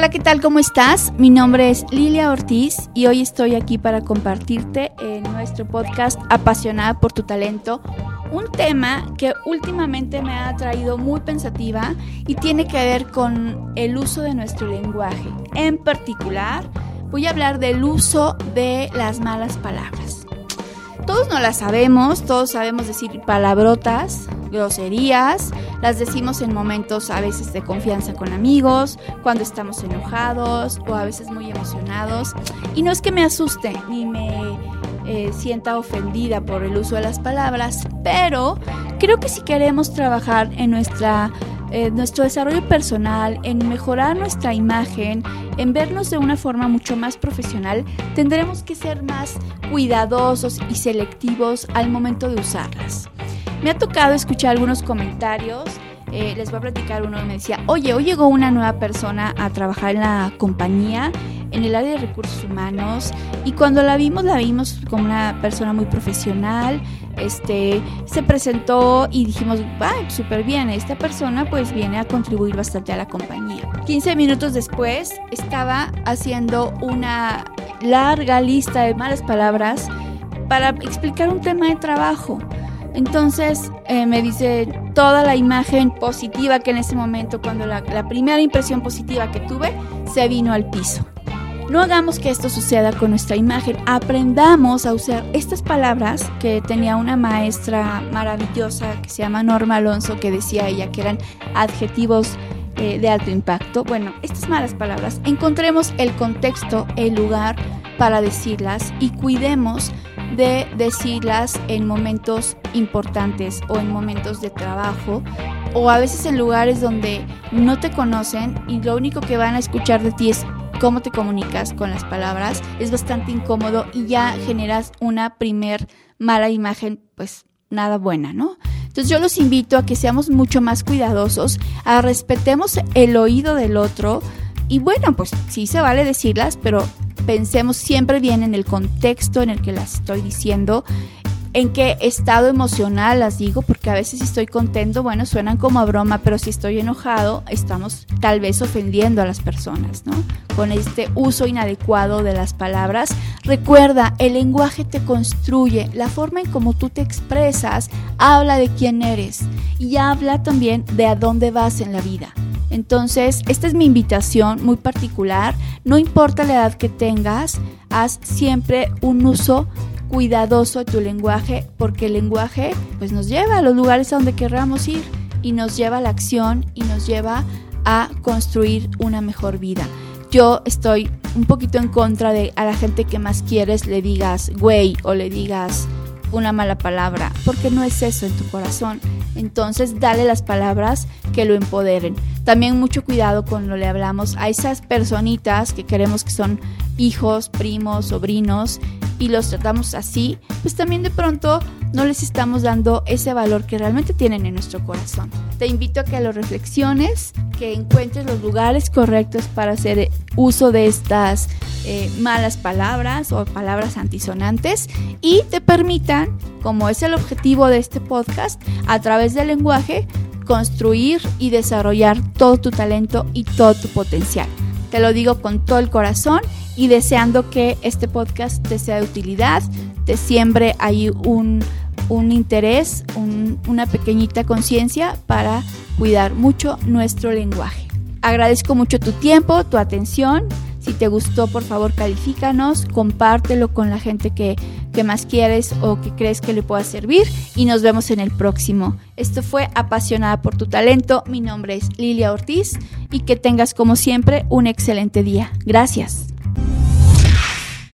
Hola, ¿qué tal? ¿Cómo estás? Mi nombre es Lilia Ortiz y hoy estoy aquí para compartirte en nuestro podcast Apasionada por tu talento un tema que últimamente me ha traído muy pensativa y tiene que ver con el uso de nuestro lenguaje. En particular, voy a hablar del uso de las malas palabras. Todos no las sabemos, todos sabemos decir palabrotas, groserías, las decimos en momentos a veces de confianza con amigos, cuando estamos enojados o a veces muy emocionados. Y no es que me asuste ni me eh, sienta ofendida por el uso de las palabras, pero creo que si queremos trabajar en nuestra eh, nuestro desarrollo personal, en mejorar nuestra imagen, en vernos de una forma mucho más profesional, tendremos que ser más cuidadosos y selectivos al momento de usarlas. Me ha tocado escuchar algunos comentarios. Eh, les voy a platicar uno. Me decía, oye, hoy llegó una nueva persona a trabajar en la compañía, en el área de recursos humanos, y cuando la vimos, la vimos como una persona muy profesional. Este, se presentó y dijimos, va, súper bien, esta persona pues viene a contribuir bastante a la compañía. 15 minutos después estaba haciendo una larga lista de malas palabras para explicar un tema de trabajo. Entonces eh, me dice toda la imagen positiva que en ese momento, cuando la, primera impresión positiva que tuve, se vino al piso. No hagamos que esto suceda con nuestra imagen. Aprendamos a usar estas palabras que tenía una maestra maravillosa que se llama Norma Alonso, que decía ella que eran adjetivos eh, de alto impacto. Bueno, estas malas palabras, encontremos el contexto, el lugar para decirlas y cuidemos de decirlas en momentos importantes o en momentos de trabajo o a veces en lugares donde no te conocen y lo único que van a escuchar de ti es cómo te comunicas con las palabras. Es bastante incómodo y ya generas una primer mala imagen, pues nada buena, ¿no? Entonces yo los invito a que seamos mucho más cuidadosos, a respetemos el oído del otro y bueno, pues sí se vale decirlas, pero pensemos siempre bien en el contexto en el que las estoy diciendo en qué estado emocional las digo, porque a veces si estoy contento, bueno, suenan como a broma, pero si estoy enojado, estamos tal vez ofendiendo a las personas, ¿no? Con este uso inadecuado de las palabras. Recuerda, el lenguaje te construye, la forma en cómo tú te expresas habla de quién eres y habla también de a dónde vas en la vida. Entonces, esta es mi invitación muy particular. No importa la edad que tengas, haz siempre un uso cuidadoso de tu lenguaje porque el lenguaje pues nos lleva a los lugares a donde querramos ir y nos lleva a la acción y nos lleva a construir una mejor vida. Yo estoy un poquito en contra de a la gente que más quieres le digas güey o le digas una mala palabra, porque no es eso en tu corazón. Entonces, dale las palabras que lo empoderen. También mucho cuidado cuando le hablamos a esas personitas que queremos que son hijos, primos, sobrinos y los tratamos así, pues también de pronto no les estamos dando ese valor que realmente tienen en nuestro corazón. Te invito a que lo reflexiones, que encuentres los lugares correctos para hacer uso de estas eh, malas palabras o palabras antisonantes y te permitan, como es el objetivo de este podcast, a través del lenguaje, construir y desarrollar todo tu talento y todo tu potencial. Te lo digo con todo el corazón y deseando que este podcast te sea de utilidad, te siembre ahí un, interés, una pequeñita conciencia para cuidar mucho nuestro lenguaje. Agradezco mucho tu tiempo, tu atención. Si te gustó, por favor, califícanos, compártelo con la gente que, que más quieres o que crees que le pueda servir y nos vemos en el próximo. Esto fue Apasionada por tu talento. Mi nombre es Lilia Ortiz y que tengas como siempre un excelente día. Gracias.